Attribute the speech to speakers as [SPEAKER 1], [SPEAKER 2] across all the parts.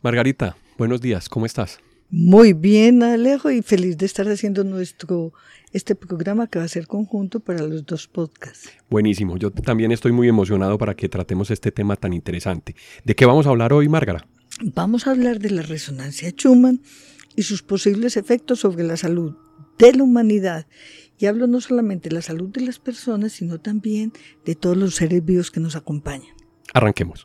[SPEAKER 1] Margarita, buenos días, ¿cómo estás?
[SPEAKER 2] Muy bien, Alejo, y feliz de estar haciendo nuestro este programa que va a ser conjunto para los dos podcasts.
[SPEAKER 1] Buenísimo, yo también estoy muy emocionado para que tratemos este tema tan interesante. ¿De qué vamos a hablar hoy, Márgara?
[SPEAKER 2] Vamos a hablar de la resonancia Schumann y sus posibles efectos sobre la salud de la humanidad. Y hablo no solamente de la salud de las personas, sino también de todos los seres vivos que nos acompañan.
[SPEAKER 1] Arranquemos.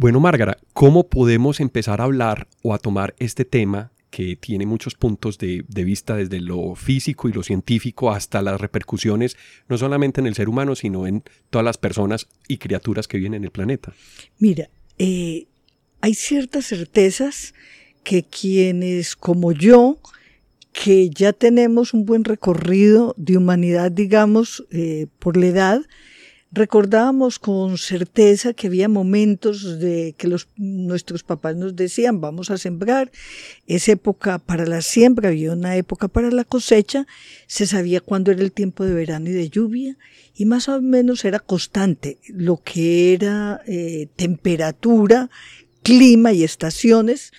[SPEAKER 1] Bueno, Márgara, ¿cómo podemos empezar a hablar o a tomar este tema que tiene muchos puntos de, vista desde lo físico y lo científico hasta las repercusiones, no solamente en el ser humano, sino en todas las personas y criaturas que viven en el planeta?
[SPEAKER 2] Mira, eh, hay ciertas certezas que quienes como yo, que ya tenemos un buen recorrido de humanidad, digamos, eh, por la edad, Recordábamos con certeza que había momentos de que los, nuestros papás nos decían vamos a sembrar, es época para la siembra, había una época para la cosecha, se sabía cuándo era el tiempo de verano y de lluvia y más o menos era constante lo que era eh, temperatura, clima y estaciones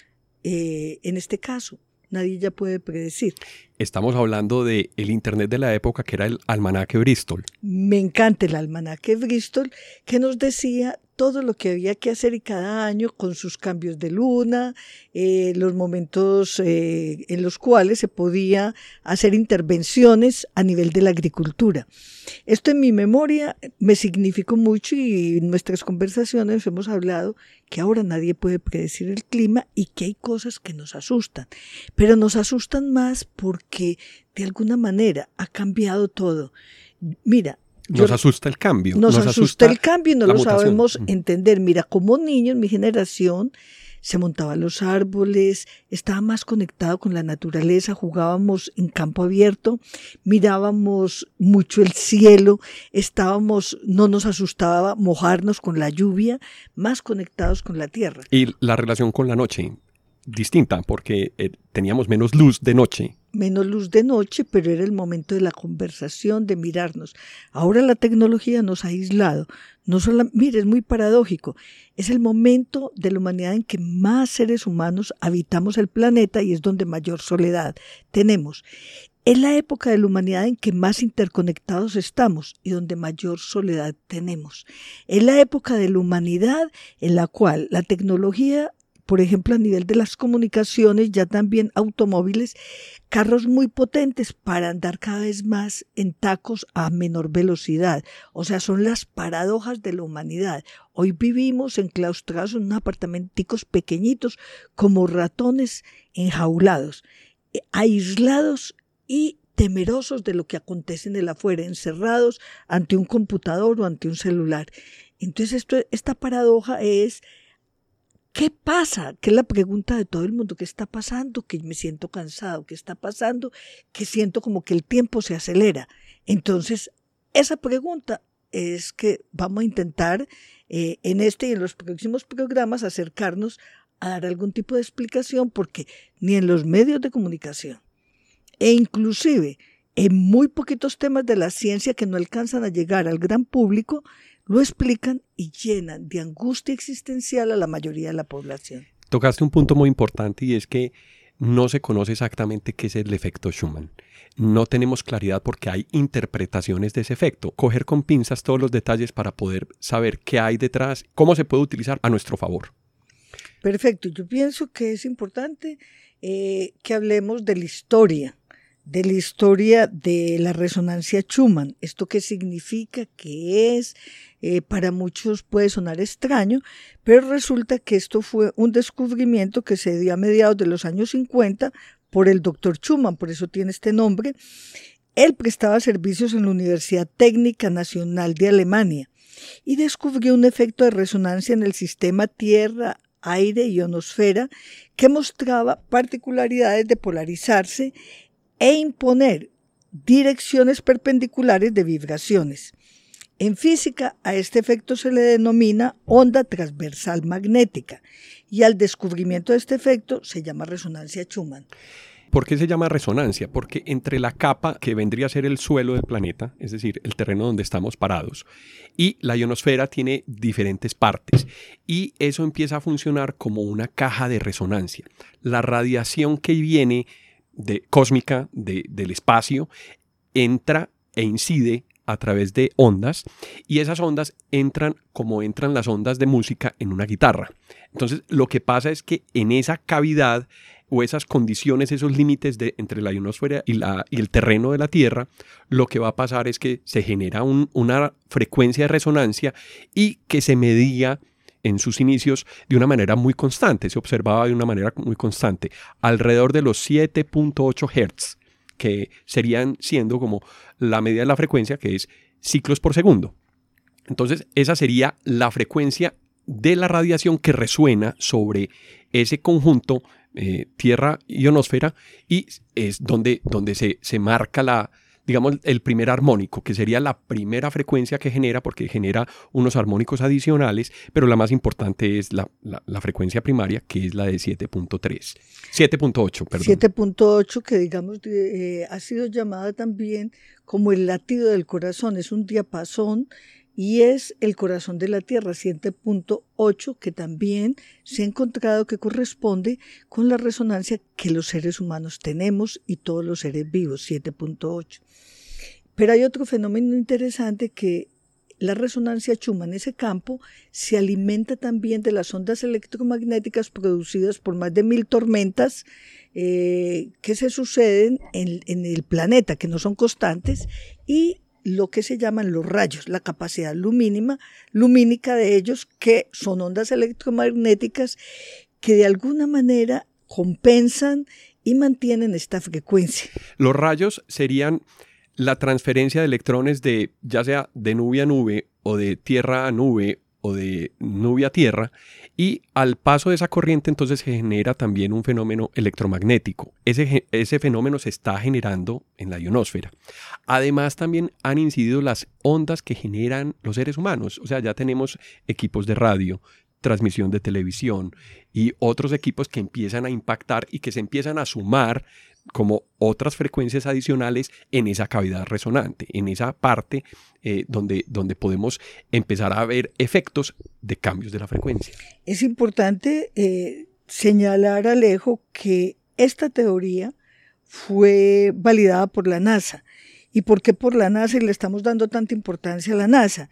[SPEAKER 2] eh, en este caso nadie ya puede predecir.
[SPEAKER 1] Estamos hablando de el Internet de la época que era el almanaque Bristol.
[SPEAKER 2] Me encanta el almanaque Bristol que nos decía todo lo que había que hacer y cada año con sus cambios de luna, eh, los momentos eh, en los cuales se podía hacer intervenciones a nivel de la agricultura. Esto en mi memoria me significó mucho y en nuestras conversaciones hemos hablado que ahora nadie puede predecir el clima y que hay cosas que nos asustan, pero nos asustan más porque de alguna manera ha cambiado todo. Mira,
[SPEAKER 1] nos asusta el cambio.
[SPEAKER 2] Nos, asusta, el cambio y no lo sabemos entender. Mira, como niños, mi generación se montaba a los árboles, estaba más conectado con la naturaleza, jugábamos en campo abierto, mirábamos mucho el cielo, estábamos, no nos asustaba mojarnos con la lluvia, más conectados con la tierra.
[SPEAKER 1] Y la relación con la noche, distinta, porque eh, teníamos menos luz de noche
[SPEAKER 2] menos luz de noche, pero era el momento de la conversación, de mirarnos. Ahora la tecnología nos ha aislado. No solo, mire, es muy paradójico. Es el momento de la humanidad en que más seres humanos habitamos el planeta y es donde mayor soledad tenemos. Es la época de la humanidad en que más interconectados estamos y donde mayor soledad tenemos. Es la época de la humanidad en la cual la tecnología por ejemplo, a nivel de las comunicaciones, ya también automóviles, carros muy potentes para andar cada vez más en tacos a menor velocidad. O sea, son las paradojas de la humanidad. Hoy vivimos enclaustrados en apartamenticos pequeñitos como ratones enjaulados, eh, aislados y temerosos de lo que acontece en el afuera, encerrados ante un computador o ante un celular. Entonces, esta paradoja es ¿Qué pasa? Que es la pregunta de todo el mundo. ¿Qué está pasando? Que me siento cansado. ¿Qué está pasando? Que siento como que el tiempo se acelera. Entonces, esa pregunta es que vamos a intentar eh, en este y en los próximos programas acercarnos a dar algún tipo de explicación porque ni en los medios de comunicación e inclusive en muy poquitos temas de la ciencia que no alcanzan a llegar al gran público, lo explican y llenan de angustia existencial a la mayoría de la población.
[SPEAKER 1] Tocaste un punto muy importante y es que no se conoce exactamente qué es el efecto Schumann. No tenemos claridad porque hay interpretaciones de ese efecto. Coger con pinzas todos los detalles para poder saber qué hay detrás, cómo se puede utilizar a nuestro favor.
[SPEAKER 2] Perfecto. Yo pienso que es importante eh, que hablemos de la historia de la historia de la resonancia Schumann. ¿Esto qué significa? ¿Qué es? Eh, para muchos puede sonar extraño, pero resulta que esto fue un descubrimiento que se dio a mediados de los años 50 por el doctor Schumann, por eso tiene este nombre. Él prestaba servicios en la Universidad Técnica Nacional de Alemania y descubrió un efecto de resonancia en el sistema Tierra, aire y ionosfera que mostraba particularidades de polarizarse e imponer direcciones perpendiculares de vibraciones. En física, a este efecto se le denomina onda transversal magnética y al descubrimiento de este efecto se llama resonancia Schumann.
[SPEAKER 1] ¿Por qué se llama resonancia? Porque entre la capa que vendría a ser el suelo del planeta, es decir, el terreno donde estamos parados, y la ionosfera tiene diferentes partes y eso empieza a funcionar como una caja de resonancia. La radiación que viene de, cósmica del espacio entra e incide a través de ondas y esas ondas entran como entran las ondas de música en una guitarra. Entonces lo que pasa es que en esa cavidad o esas condiciones, esos límites de, entre la ionosfera y, la, y el terreno de la Tierra, lo que va a pasar es que se genera una frecuencia de resonancia y que se medía en sus inicios de una manera muy constante, se observaba de una manera muy constante, alrededor de los 7.8 Hz, que serían siendo como la medida de la frecuencia, que es ciclos por segundo. Entonces, esa sería la frecuencia de la radiación que resuena sobre ese conjunto eh, tierra ionosfera y es donde, donde se, se marca la, digamos, el primer armónico, que sería la primera frecuencia que genera, porque genera unos armónicos adicionales, pero la más importante es la, la, frecuencia primaria, que es la de 7.3. 7.8, perdón.
[SPEAKER 2] 7.8, que digamos eh, ha sido llamada también como el latido del corazón, es un diapasón y es el corazón de la Tierra, 7.8, que también se ha encontrado que corresponde con la resonancia que los seres humanos tenemos y todos los seres vivos, 7.8. Pero hay otro fenómeno interesante que la resonancia Schumann, ese campo, se alimenta también de las ondas electromagnéticas producidas por más de mil tormentas eh, que se suceden en, en, el planeta, que no son constantes, y lo que se llaman los rayos, la capacidad lumínima, lumínica de ellos, que son ondas electromagnéticas que de alguna manera compensan y mantienen esta frecuencia.
[SPEAKER 1] Los rayos serían la transferencia de electrones de ya sea de nube a nube o de tierra a nube o de nube a tierra y al paso de esa corriente entonces se genera también un fenómeno electromagnético. Ese, ese fenómeno se está generando en la ionosfera. Además también han incidido las ondas que generan los seres humanos. O sea, ya tenemos equipos de radio, transmisión de televisión y otros equipos que empiezan a impactar y que se empiezan a sumar como otras frecuencias adicionales en esa cavidad resonante, en esa parte eh, donde, donde podemos empezar a ver efectos de cambios de la frecuencia.
[SPEAKER 2] Es importante eh, señalar, Alejo, que esta teoría fue validada por la NASA. ¿Y por qué por la NASA y le estamos dando tanta importancia a la NASA?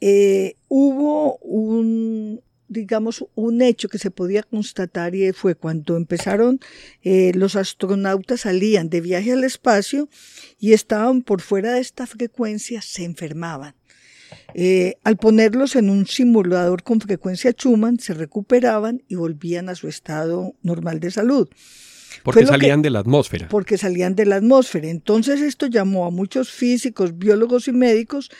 [SPEAKER 2] Eh, hubo un, digamos, un hecho que se podía constatar y fue cuando empezaron eh, los astronautas salían de viaje al espacio y estaban por fuera de esta frecuencia, se enfermaban. Eh, al ponerlos en un simulador con frecuencia Schumann, se recuperaban y volvían a su estado normal de salud.
[SPEAKER 1] Porque salían de la atmósfera.
[SPEAKER 2] Porque salían de la atmósfera. Entonces esto llamó a muchos físicos, biólogos y médicos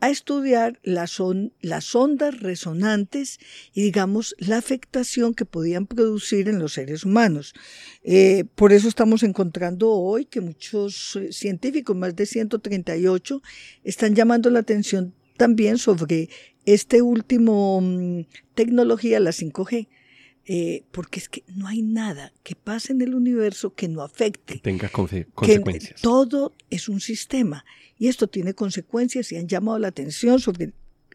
[SPEAKER 2] a estudiar las, ondas resonantes y digamos la afectación que podían producir en los seres humanos. Eh, por eso estamos encontrando hoy que muchos eh, científicos, más de 138, están llamando la atención también sobre este último mm, tecnología, la 5G. Eh, porque es que no hay nada que pase en el universo que no afecte.
[SPEAKER 1] Que tenga consecuencias.
[SPEAKER 2] todo es un sistema y esto tiene consecuencias y han llamado la atención sobre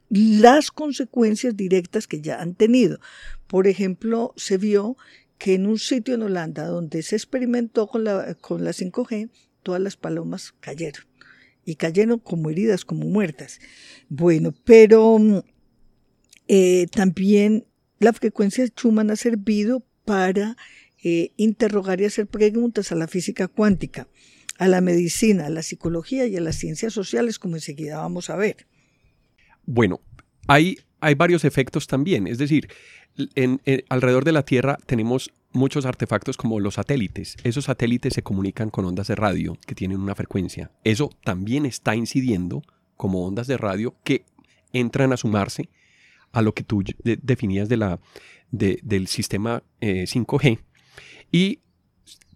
[SPEAKER 2] las consecuencias directas que ya han tenido. Por ejemplo, se vio que en un sitio en Holanda donde se experimentó con la, con la 5G, todas las palomas cayeron. Y cayeron como heridas, como muertas. Bueno, pero eh, también la frecuencia Schumann ha servido para eh, interrogar y hacer preguntas a la física cuántica a la medicina, a la psicología y a las ciencias sociales, como enseguida vamos a ver.
[SPEAKER 1] Bueno, hay, hay varios efectos también, es decir, en, alrededor de la Tierra tenemos muchos artefactos como los satélites. Esos satélites se comunican con ondas de radio que tienen una frecuencia. Eso también está incidiendo como ondas de radio que entran a sumarse a lo que tú definías del sistema 5G eh, y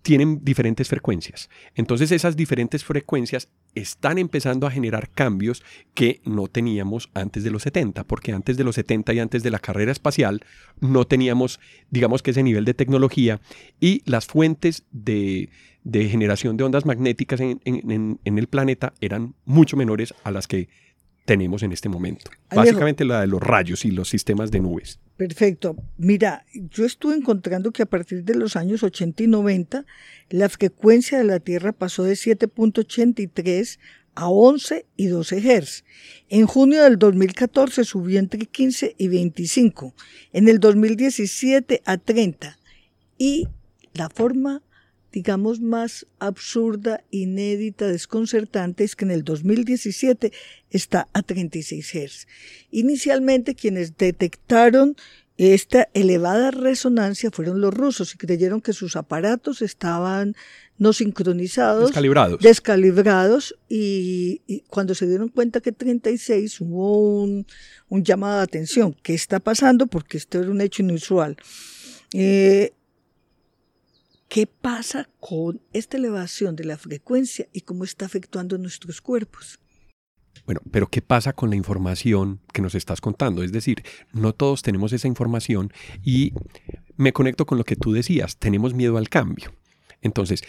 [SPEAKER 1] tienen diferentes frecuencias. Entonces esas diferentes frecuencias están empezando a generar cambios que no teníamos antes de los 70, porque antes de los 70 y antes de la carrera espacial no teníamos, digamos que ese nivel de tecnología y las fuentes de, generación de ondas magnéticas en, el planeta eran mucho menores a las que tenemos en este momento. Básicamente la de los rayos y los sistemas de nubes.
[SPEAKER 2] Perfecto. Mira, yo estuve encontrando que a partir de los años 80 y 90, la frecuencia de la Tierra pasó de 7.83 a 11 y 12 Hz. En junio del 2014 subió entre 15 y 25. En el 2017 a 30. Y la forma digamos, más absurda, inédita, desconcertante es que en el 2017 está a 36 Hz. Inicialmente quienes detectaron esta elevada resonancia fueron los rusos y creyeron que sus aparatos estaban no sincronizados,
[SPEAKER 1] descalibrados,
[SPEAKER 2] descalibrados y, cuando se dieron cuenta que 36 hubo un, un, llamado de atención. ¿Qué está pasando? Porque esto era un hecho inusual. Eh, ¿Qué pasa con esta elevación de la frecuencia y cómo está afectando nuestros cuerpos?
[SPEAKER 1] Bueno, pero ¿qué pasa con la información que nos estás contando? Es decir, no todos tenemos esa información y me conecto con lo que tú decías, tenemos miedo al cambio. Entonces,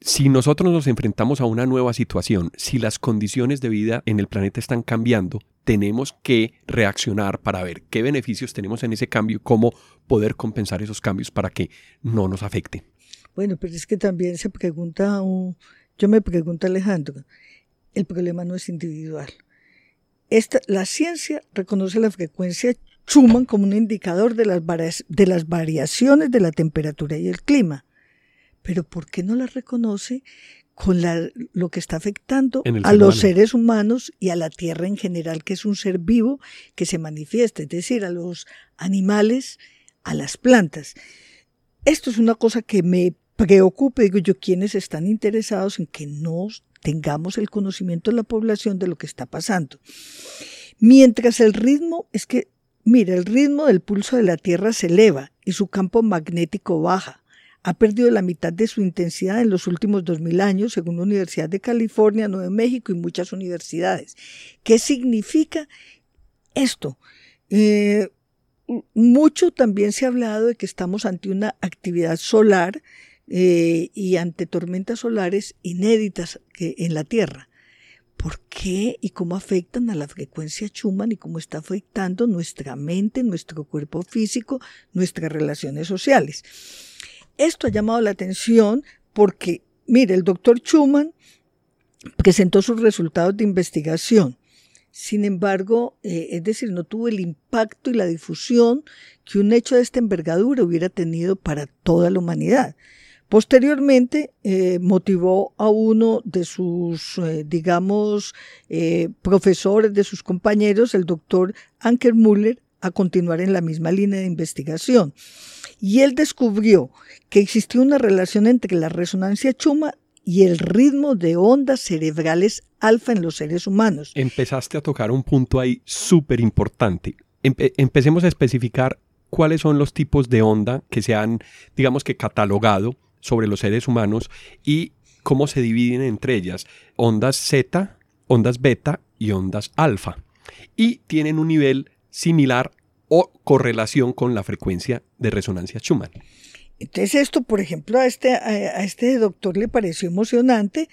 [SPEAKER 1] si nosotros nos enfrentamos a una nueva situación, si las condiciones de vida en el planeta están cambiando, tenemos que reaccionar para ver qué beneficios tenemos en ese cambio y cómo poder compensar esos cambios para que no nos afecten.
[SPEAKER 2] Bueno, pero es que también se pregunta, yo me pregunto Alejandro, el problema no es individual. Esta, la ciencia reconoce la frecuencia Schumann como un indicador de las, de las variaciones de la temperatura y el clima. Pero ¿por qué no la reconoce con la, lo que está afectando a los seres humanos y a la Tierra en general, que es un ser vivo que se manifiesta, es decir, a los animales, a las plantas? Esto es una cosa que me preocupe, digo yo, quienes están interesados en que no tengamos el conocimiento de la población de lo que está pasando. Mientras el ritmo, es que, mira, el ritmo del pulso de la Tierra se eleva y su campo magnético baja. Ha perdido la mitad de su intensidad en los últimos 2000 años, según la Universidad de California, Nuevo México y muchas universidades. ¿Qué significa esto? Eh, mucho también se ha hablado de que estamos ante una actividad solar eh, y ante tormentas solares inéditas que, en la Tierra. ¿Por qué y cómo afectan a la frecuencia Schumann y cómo está afectando nuestra mente, nuestro cuerpo físico, nuestras relaciones sociales? Esto ha llamado la atención porque, mire, el doctor Schumann presentó sus resultados de investigación. Sin embargo, eh, es decir, no tuvo el impacto y la difusión que un hecho de esta envergadura hubiera tenido para toda la humanidad. Posteriormente eh, motivó a uno de sus, eh, digamos, eh, profesores, de sus compañeros, el doctor Anker Müller, a continuar en la misma línea de investigación. Y él descubrió que existía una relación entre la resonancia chuma y el ritmo de ondas cerebrales alfa en los seres humanos.
[SPEAKER 1] Empezaste a tocar un punto ahí súper importante. empecemos a especificar cuáles son los tipos de onda que se han, digamos que, catalogado sobre los seres humanos y cómo se dividen entre ellas ondas zeta, ondas beta y ondas alfa. Y tienen un nivel similar o correlación con la frecuencia de resonancia Schumann.
[SPEAKER 2] Entonces esto, por ejemplo, a este, a este doctor le pareció emocionante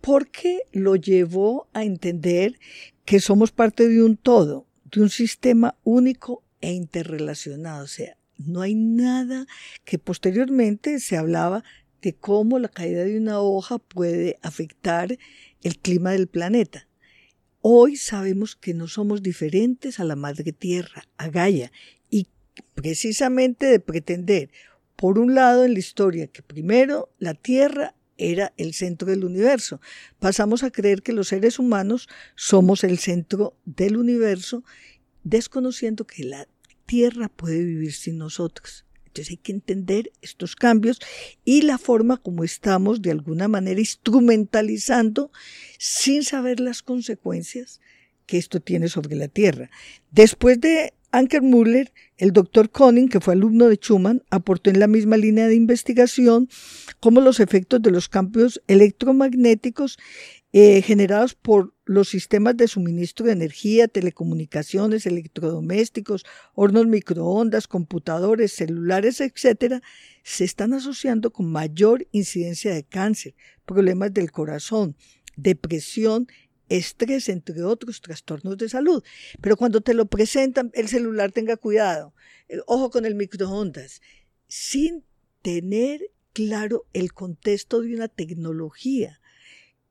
[SPEAKER 2] porque lo llevó a entender que somos parte de un todo, de un sistema único e interrelacionado. O sea, no hay nada que posteriormente se hablaba de cómo la caída de una hoja puede afectar el clima del planeta. Hoy sabemos que no somos diferentes a la madre tierra, a Gaia, y precisamente de pretender, por un lado en la historia, que primero la tierra era el centro del universo, pasamos a creer que los seres humanos somos el centro del universo, desconociendo que la tierra puede vivir sin nosotros. Entonces hay que entender estos cambios y la forma como estamos de alguna manera instrumentalizando sin saber las consecuencias que esto tiene sobre la Tierra. Después de Anker Müller, el doctor Koning, que fue alumno de Schumann, aportó en la misma línea de investigación cómo los efectos de los campos electromagnéticos eh, generados por los sistemas de suministro de energía, telecomunicaciones, electrodomésticos, hornos microondas, computadores, celulares, etcétera, se están asociando con mayor incidencia de cáncer, problemas del corazón, depresión, estrés, entre otros trastornos de salud. Pero cuando te lo presentan, el celular tenga cuidado, eh, ojo con el microondas, sin tener claro el contexto de una tecnología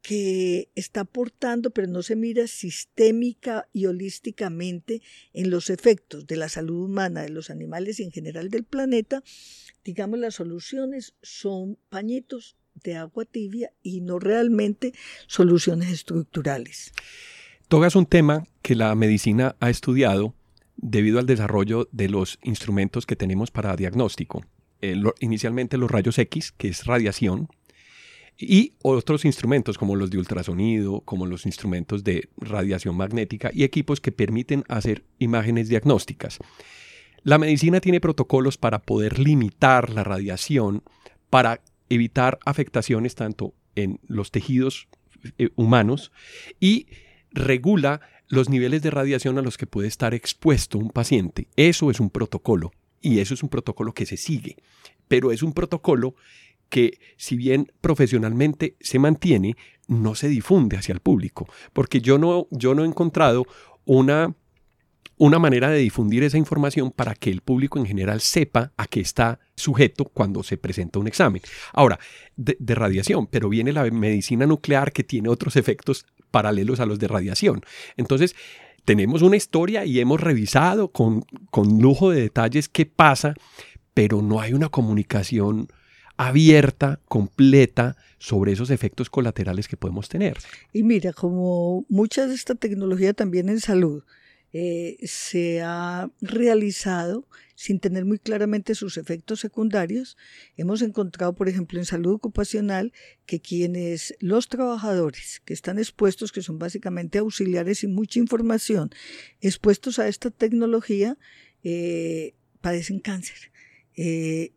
[SPEAKER 2] que está aportando, pero no se mira sistémica y holísticamente en los efectos de la salud humana, de los animales y en general del planeta, digamos, las soluciones son pañitos de agua tibia y no realmente soluciones estructurales.
[SPEAKER 1] Togas un tema que la medicina ha estudiado debido al desarrollo de los instrumentos que tenemos para diagnóstico. Eh, inicialmente los rayos X, que es radiación, y otros instrumentos como los de ultrasonido, como los instrumentos de radiación magnética y equipos que permiten hacer imágenes diagnósticas. La medicina tiene protocolos para poder limitar la radiación, para evitar afectaciones tanto en los tejidos eh, humanos y regula los niveles de radiación a los que puede estar expuesto un paciente. Eso es un protocolo y eso es un protocolo que se sigue, pero es un protocolo que si bien profesionalmente se mantiene, no se difunde hacia el público, porque yo no, yo no he encontrado una, una manera de difundir esa información para que el público en general sepa a qué está sujeto cuando se presenta un examen. Ahora, de, radiación, pero viene la medicina nuclear que tiene otros efectos paralelos a los de radiación. Entonces, tenemos una historia y hemos revisado con, con lujo de detalles qué pasa, pero no hay una comunicación abierta, completa, sobre esos efectos colaterales que podemos tener.
[SPEAKER 2] Y mira, como mucha de esta tecnología también en salud eh, se ha realizado sin tener muy claramente sus efectos secundarios, hemos encontrado, por ejemplo, en salud ocupacional, que quienes, los trabajadores que están expuestos, que son básicamente auxiliares y mucha información, expuestos a esta tecnología, eh, padecen cáncer. Eh,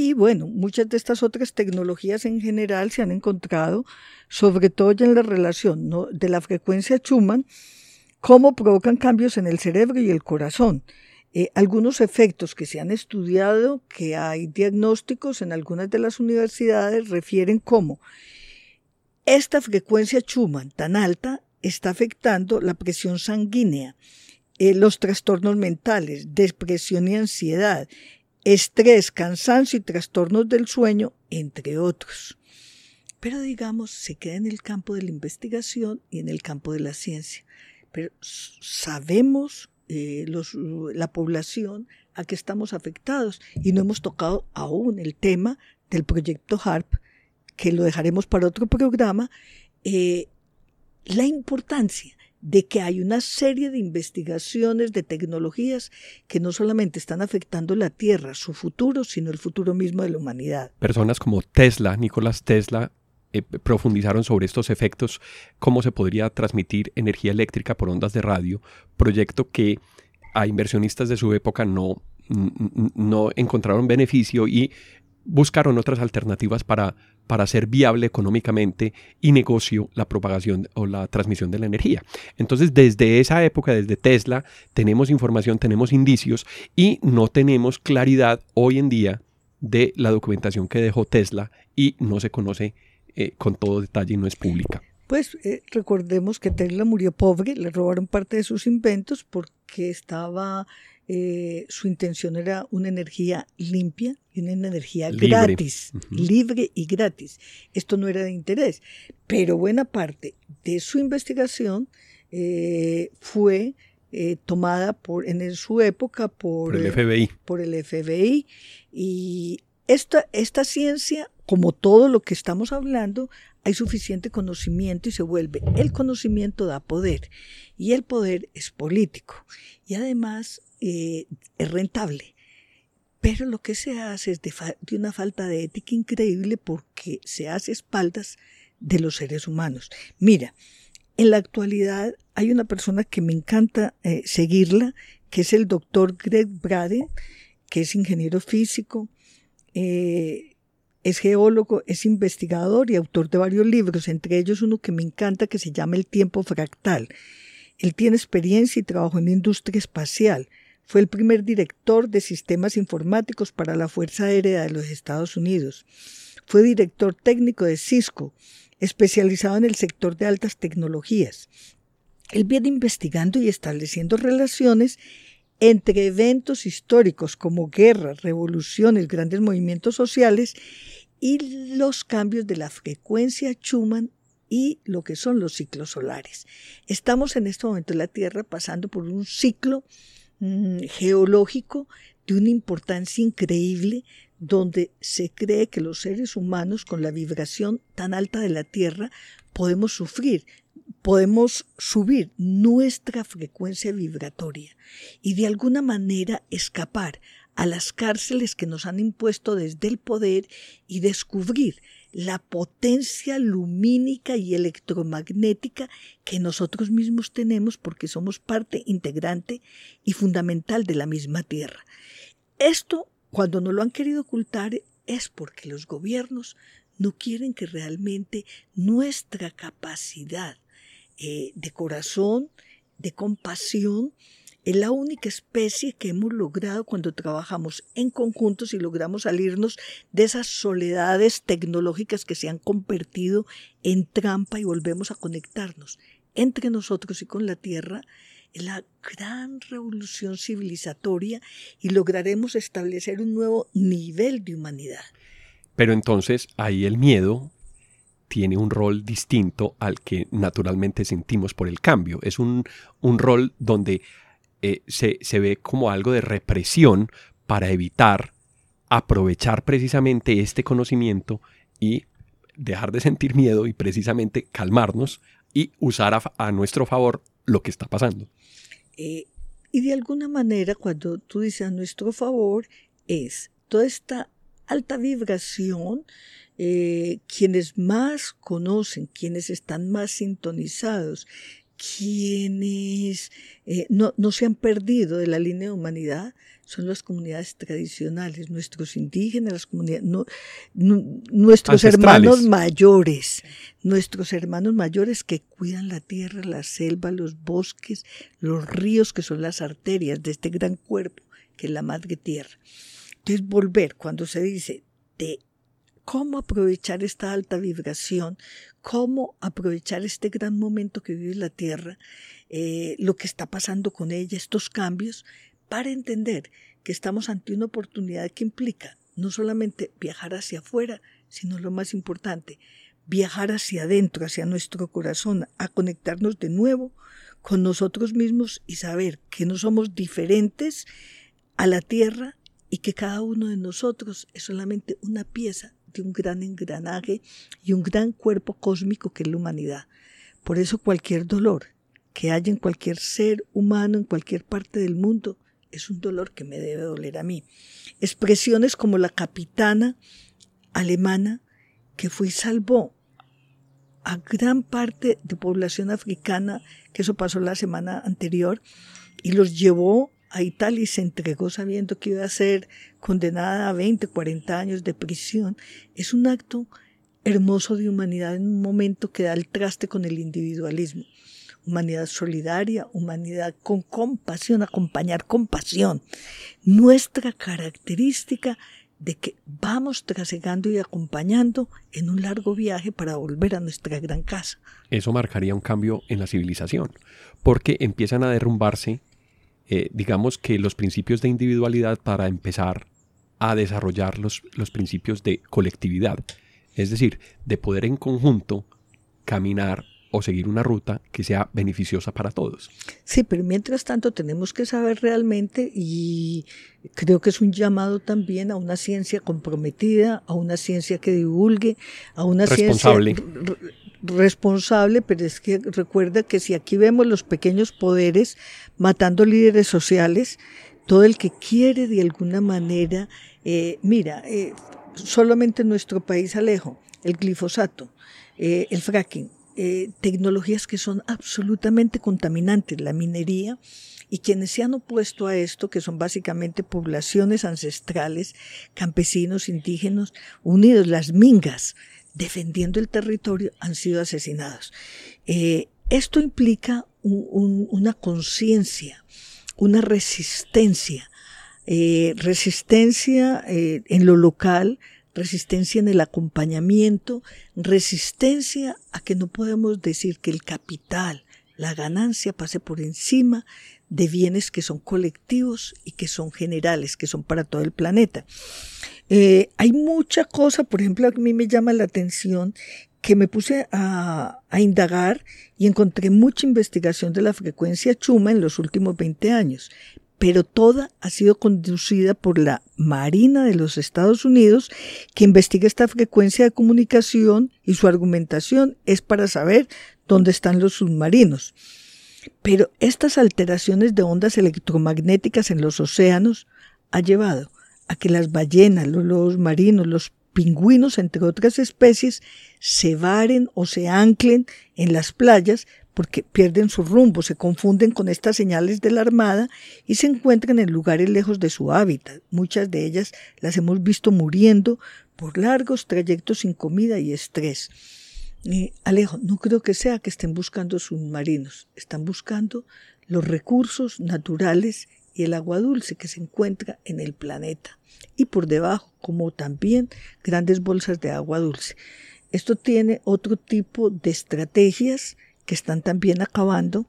[SPEAKER 2] y bueno, muchas de estas otras tecnologías en general se han encontrado, sobre todo en la relación de la frecuencia Schumann, cómo provocan cambios en el cerebro y el corazón. Eh, algunos efectos que se han estudiado, que hay diagnósticos en algunas de las universidades, refieren cómo esta frecuencia Schumann tan alta está afectando la presión sanguínea, eh, los trastornos mentales, depresión y ansiedad, estrés, cansancio y trastornos del sueño, entre otros. Pero digamos, se queda en el campo de la investigación y en el campo de la ciencia. Pero sabemos eh, la población a que estamos afectados y no hemos tocado aún el tema del proyecto HARP, que lo dejaremos para otro programa, eh, la importancia de que hay una serie de investigaciones, de tecnologías que no solamente están afectando la Tierra, su futuro, sino el futuro mismo de la humanidad.
[SPEAKER 1] Personas como Tesla, Nicolás Tesla, eh, profundizaron sobre estos efectos, cómo se podría transmitir energía eléctrica por ondas de radio, proyecto que a inversionistas de su época no, no encontraron beneficio y buscaron otras alternativas para, para hacer viable económicamente y negocio la propagación o la transmisión de la energía. Entonces, desde esa época, desde Tesla, tenemos información, tenemos indicios y no tenemos claridad hoy en día de la documentación que dejó Tesla y no se conoce eh, con todo detalle y no es pública.
[SPEAKER 2] Pues eh, recordemos que Tesla murió pobre, le robaron parte de sus inventos porque estaba eh, su intención era una energía limpia y una energía gratis, libre y gratis. Esto no era de interés, pero buena parte de su investigación eh, fue eh, tomada por, en su época por,
[SPEAKER 1] el FBI.
[SPEAKER 2] Por el FBI. Y esta, esta ciencia, como todo lo que estamos hablando, hay suficiente conocimiento y se vuelve. El conocimiento da poder y el poder es político. Y además eh, es rentable. Pero lo que se hace es de, una falta de ética increíble porque se hace espaldas de los seres humanos. Mira, En la actualidad hay una persona que me encanta eh, seguirla, que es el doctor Greg Braden, que es ingeniero físico, eh, es geólogo, es investigador y autor de varios libros, entre ellos uno que me encanta que se llama El tiempo fractal. Él tiene experiencia y trabajó en industria espacial. Fue el primer director de sistemas informáticos para la Fuerza Aérea de los Estados Unidos. Fue director técnico de Cisco, especializado en el sector de altas tecnologías. Él viene investigando y estableciendo relaciones entre eventos históricos como guerras, revoluciones, grandes movimientos sociales y los cambios de la frecuencia Schumann y lo que son los ciclos solares. Estamos en este momento en la Tierra pasando por un ciclo mm, geológico de una importancia increíble donde se cree que los seres humanos con la vibración tan alta de la Tierra podemos sufrir podemos subir nuestra frecuencia vibratoria y de alguna manera escapar a las cárceles que nos han impuesto desde el poder y descubrir la potencia lumínica y electromagnética que nosotros mismos tenemos porque somos parte integrante y fundamental de la misma Tierra. Esto, cuando no lo han querido ocultar, es porque los gobiernos no quieren que realmente nuestra capacidad eh, de corazón, de compasión, es la única especie que hemos logrado cuando trabajamos en conjuntos y logramos salirnos de esas soledades tecnológicas que se han convertido en trampa y volvemos a conectarnos entre nosotros y con la Tierra, la gran revolución civilizatoria y lograremos establecer un nuevo nivel de humanidad.
[SPEAKER 1] Pero entonces ahí el miedo tiene un rol distinto al que naturalmente sentimos por el cambio. Es un, rol donde eh, se, se ve como algo de represión para evitar aprovechar precisamente este conocimiento y dejar de sentir miedo y precisamente calmarnos y usar a, nuestro favor lo que está pasando.
[SPEAKER 2] Eh, y de alguna manera, cuando tú dices a nuestro favor, es toda esta alta vibración eh, quienes más conocen, quienes están más sintonizados, quienes eh, no, se han perdido de la línea de humanidad, son las comunidades tradicionales, nuestros indígenas, las comunidades, nuestros hermanos mayores, nuestros hermanos mayores que cuidan la tierra, la selva, los bosques, los ríos, que son las arterias de este gran cuerpo que es la madre tierra. Entonces, volver, cuando se dice de cómo aprovechar esta alta vibración, cómo aprovechar este gran momento que vive la Tierra, eh, lo que está pasando con ella, estos cambios, para entender que estamos ante una oportunidad que implica no solamente viajar hacia afuera, sino lo más importante, viajar hacia adentro, hacia nuestro corazón, a conectarnos de nuevo con nosotros mismos y saber que no somos diferentes a la tierra y que cada uno de nosotros es solamente una pieza de un gran engranaje y un gran cuerpo cósmico que es la humanidad. Por eso cualquier dolor que haya en cualquier ser humano en cualquier parte del mundo es un dolor que me debe doler a mí. Expresiones como la capitana alemana que fue y salvó a gran parte de población africana, que eso pasó la semana anterior, y los llevó a Italia y se entregó sabiendo que iba a ser condenada a 20, 40 años de prisión, es un acto hermoso de humanidad en un momento que da el traste con el individualismo. Humanidad solidaria, humanidad con compasión, acompañar con pasión. Nuestra característica de que vamos trasegando y acompañando en un largo viaje para volver a nuestra gran casa.
[SPEAKER 1] Eso marcaría un cambio en la civilización, porque empiezan a derrumbarse eh, digamos que los principios de individualidad para empezar a desarrollar los, los principios de colectividad, es decir, de poder en conjunto caminar o seguir una ruta que sea beneficiosa para todos.
[SPEAKER 2] Sí, pero mientras tanto tenemos que saber realmente y creo que es un llamado también a una ciencia comprometida, a una ciencia que divulgue, a una
[SPEAKER 1] Responsable.
[SPEAKER 2] ciencia responsable, pero es que recuerda que si aquí vemos los pequeños poderes matando líderes sociales, todo el que quiere de alguna manera, eh, mira, eh, solamente en nuestro país Alejo, el glifosato, eh, el fracking, eh, tecnologías que son absolutamente contaminantes, la minería, y quienes se han opuesto a esto, que son básicamente poblaciones ancestrales, campesinos, indígenas, unidos, las mingas, defendiendo el territorio, han sido asesinados. Eh, esto implica una conciencia, una resistencia, eh, resistencia eh, en lo local, resistencia en el acompañamiento, resistencia a que no podemos decir que el capital, la ganancia pase por encima de bienes que son colectivos y que son generales, que son para todo el planeta. Eh, hay mucha cosa, por ejemplo, a mí me llama la atención que me puse a, a, indagar y encontré mucha investigación de la frecuencia chuma en los últimos 20 años, pero toda ha sido conducida por la Marina de los Estados Unidos, que investiga esta frecuencia de comunicación y su argumentación es para saber dónde están los submarinos. Pero estas alteraciones de ondas electromagnéticas en los océanos ha llevado a que las ballenas, los lobos marinos, los pingüinos, entre otras especies, se varen o se anclen en las playas porque pierden su rumbo, se confunden con estas señales de la Armada y se encuentran en lugares lejos de su hábitat. Muchas de ellas las hemos visto muriendo por largos trayectos sin comida y estrés. Alejo, no creo que sea que estén buscando submarinos, están buscando los recursos naturales y el agua dulce que se encuentra en el planeta y por debajo, como también grandes bolsas de agua dulce. Esto tiene otro tipo de estrategias que están también acabando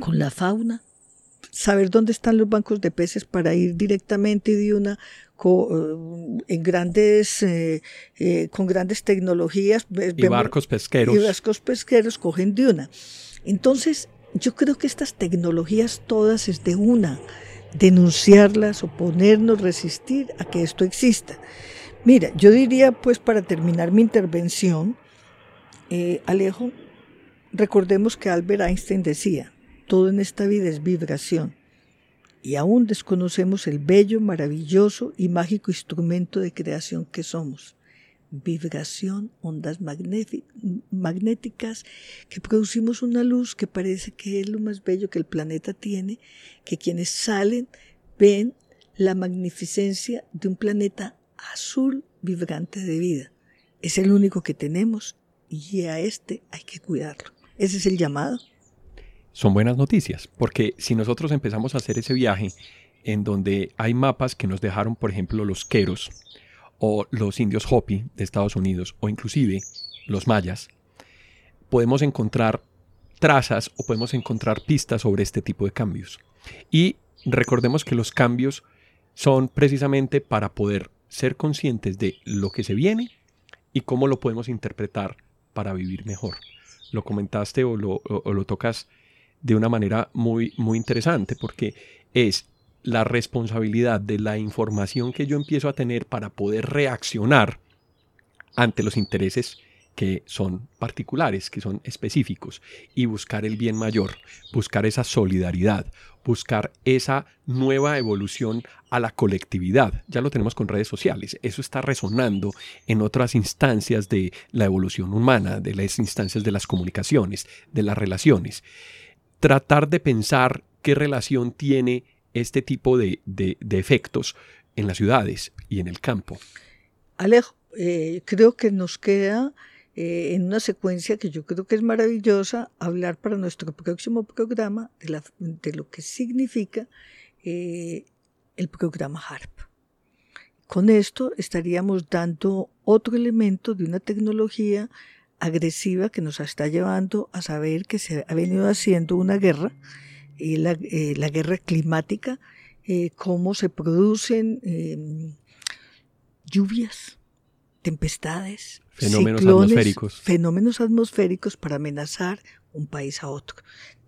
[SPEAKER 2] con la fauna. Saber dónde están los bancos de peces para ir directamente de una eh, en grandes eh, eh, con grandes tecnologías
[SPEAKER 1] y barcos pesqueros.
[SPEAKER 2] y barcos pesqueros cogen de una. Entonces yo creo que estas tecnologías todas es de una denunciarlas oponernos resistir a que esto exista. Mira yo diría pues para terminar mi intervención Alejo Recordemos que Albert Einstein decía, todo en esta vida es vibración, y aún desconocemos el bello, maravilloso y mágico instrumento de creación que somos. Vibración, ondas magnéticas, que producimos una luz que parece que es lo más bello que el planeta tiene, que quienes salen ven la magnificencia de un planeta azul vibrante de vida. Es el único que tenemos y a este hay que cuidarlo. Ese es el llamado.
[SPEAKER 1] Son buenas noticias, porque si nosotros empezamos a hacer ese viaje en donde hay mapas que nos dejaron, por ejemplo, los queros o los indios Hopi de Estados Unidos o inclusive los mayas, podemos encontrar trazas o podemos encontrar pistas sobre este tipo de cambios. Y recordemos que los cambios son precisamente para poder ser conscientes de lo que se viene y cómo lo podemos interpretar para vivir mejor lo comentaste o lo, tocas de una manera muy, muy interesante, porque es la responsabilidad de la información que yo empiezo a tener para poder reaccionar ante los intereses que son particulares, que son específicos, y buscar el bien mayor, buscar esa solidaridad, buscar esa nueva evolución a la colectividad. Ya lo tenemos con redes sociales, eso está resonando en otras instancias de la evolución humana, de las instancias de las comunicaciones, de las relaciones. Tratar de pensar qué relación tiene este tipo de, efectos en las ciudades y en el campo.
[SPEAKER 2] Alejo, eh, creo que nos queda eh, en una secuencia que yo creo que es maravillosa, hablar para nuestro próximo programa de, lo que significa eh, el programa HARP. Con esto estaríamos dando otro elemento de una tecnología agresiva que nos está llevando a saber que se ha venido haciendo una guerra, y la, eh, la guerra climática, cómo se producen lluvias, tempestades,
[SPEAKER 1] fenómenos atmosféricos.
[SPEAKER 2] Fenómenos atmosféricos para amenazar un país a otro.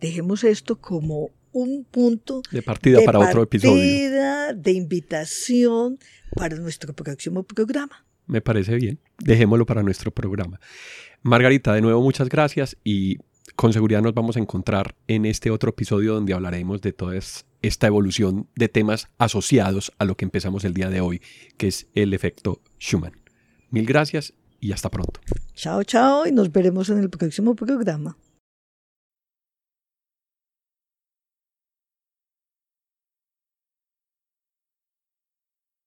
[SPEAKER 2] Dejemos esto como un punto
[SPEAKER 1] de partida para otro episodio.
[SPEAKER 2] De invitación para nuestro próximo programa.
[SPEAKER 1] Me parece bien. Dejémoslo para nuestro programa. Margarita, de nuevo muchas gracias y con seguridad nos vamos a encontrar en este otro episodio donde hablaremos de toda esta evolución de temas asociados a lo que empezamos el día de hoy, que es el efecto Schumann. Mil gracias y hasta pronto.
[SPEAKER 2] Chao, chao y nos veremos en el próximo programa.